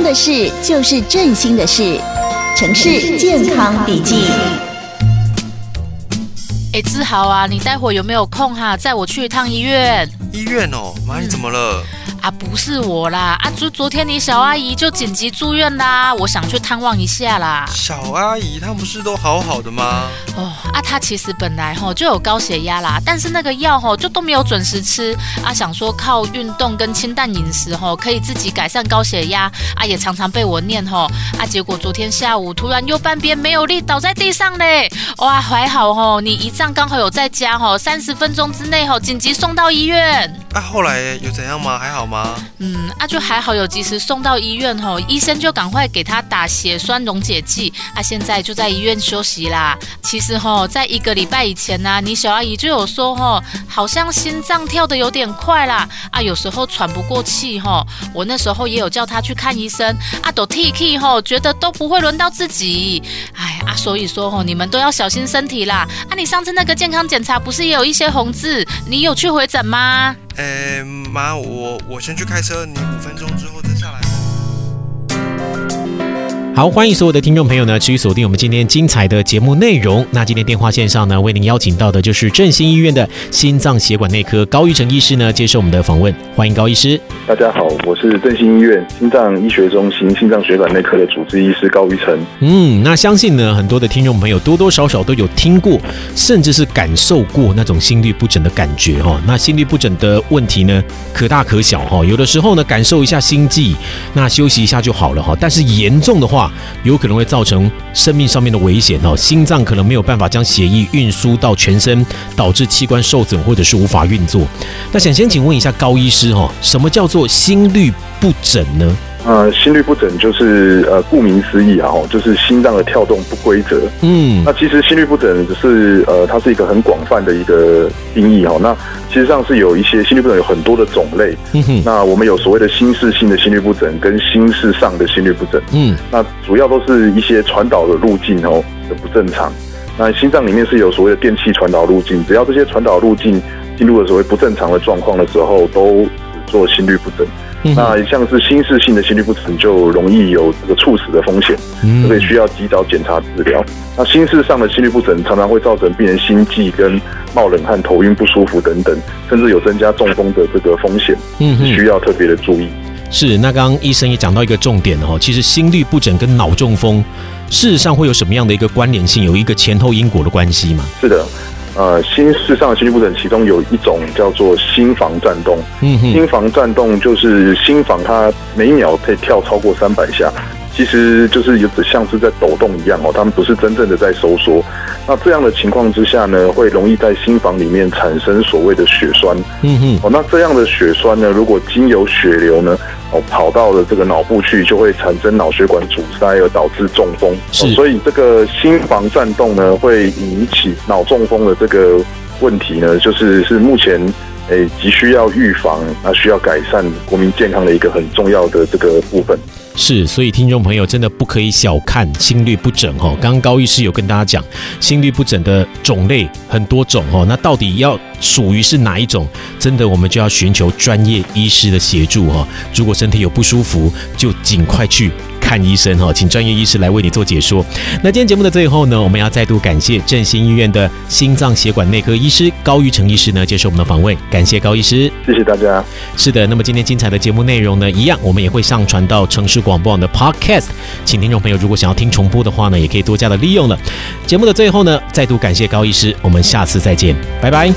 康的事就是振兴的事，城市健康笔记。哎，志豪啊，你待会有没有空哈、啊？载我去一趟医院。医院哦，妈，你怎么了？嗯啊，不是我啦，啊，昨昨天你小阿姨就紧急住院啦，我想去探望一下啦。小阿姨她不是都好好的吗？哦，啊，她其实本来吼就有高血压啦，但是那个药吼就都没有准时吃，啊，想说靠运动跟清淡饮食吼可以自己改善高血压，啊，也常常被我念吼，啊，结果昨天下午突然右半边没有力倒在地上嘞，哇，还好吼，你姨丈刚好有在家吼，三十分钟之内吼紧急送到医院。啊，后来有怎样吗？还好吗？嗯，啊，就还好，有及时送到医院吼，医生就赶快给他打血栓溶解剂，啊，现在就在医院休息啦。其实吼，在一个礼拜以前呢、你小阿姨就有说吼，好像心脏跳得有点快啦，啊，有时候喘不过气吼。我那时候也有叫他去看医生，啊，都 T K 吼，觉得都不会轮到自己。哎，啊，所以说吼，你们都要小心身体啦。啊，你上次那个健康检查不是也有一些红字？你有去回诊吗？哎，妈，我我先去开车，你五分钟之后再下来。好，欢迎所有的听众朋友呢，持续锁定我们今天精彩的节目内容。那今天电话线上呢，为您邀请到的就是振兴医院的心脏血管内科高玉成医师呢，接受我们的访问。欢迎高医师。大家好，我是振兴医院心脏医学中心心脏血管内科的主治医师高玉成。嗯，那相信呢，很多的听众朋友多多少少都有听过，甚至是感受过那种心律不整的感觉哈。那心律不整的问题呢，可大可小哈。有的时候呢，感受一下心悸，那休息一下就好了哈。但是严重的话，有可能会造成生命上面的危险哦，心脏可能没有办法将血液运输到全身，导致器官受损或者是无法运作。那想先请问一下高医师哈，什么叫做心律不整呢？呃，心律不整就是呃，顾名思义啊，就是心脏的跳动不规则。嗯，那其实心律不整只是呃，它是一个很广泛的一个定义哈。那其实上是有一些心律不整有很多的种类。嗯哼，那我们有所谓的心室性的心律不整跟心室上的心律不整。嗯，那主要都是一些传导的路径哦的不正常。那心脏里面是有所谓的电气传导路径，只要这些传导路径进入了所谓不正常的状况的时候，都只做心律不整。那像是心室性的心律不整，就容易有这个猝死的风险，所以需要及早检查治疗。那心室上的心律不整常常会造成病人心悸跟冒冷汗、头晕不舒服等等，甚至有增加中风的这个风险，嗯，需要特别的注意。是，那刚刚医生也讲到一个重点哦，其实心律不整跟脑中风事实上会有什么样的一个关联性，有一个前后因果的关系吗？是的。呃，心室上的心肌不整，其中有一种叫做心房颤动。嗯哼，心房颤动就是心房它每秒可以跳超过三百下，其实就是有点像是在抖动一样哦，他们不是真正的在收缩。那这样的情况之下呢，会容易在心房里面产生所谓的血栓。嗯哼，哦，那这样的血栓呢，如果经由血流呢，哦，跑到了这个脑部去，就会产生脑血管阻塞，而导致中风。是，所以这个心房颤动呢，会引起脑中风的这个问题呢，就是是目前诶急需要预防，那需要改善国民健康的一个很重要的这个部分。是，所以听众朋友真的不可以小看心律不整哦。刚刚高医师有跟大家讲，心律不整的种类很多种哦。那到底要属于是哪一种？真的，我们就要寻求专业医师的协助哦。如果身体有不舒服，就尽快去看医生哈，请专业医师来为你做解说。那今天节目的最后呢，我们要再度感谢振兴医院的心脏血管内科医师高玉成医师呢，接受我们的访问。感谢高医师，谢谢大家。是的，那么今天精彩的节目内容呢，一样我们也会上传到城市广播网的 Podcast，请听众朋友如果想要听重播的话呢，也可以多加的利用了。节目的最后呢，再度感谢高医师，我们下次再见，拜拜。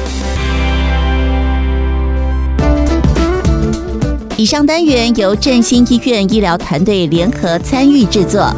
以上单元由振兴医院医疗团队联合参与制作。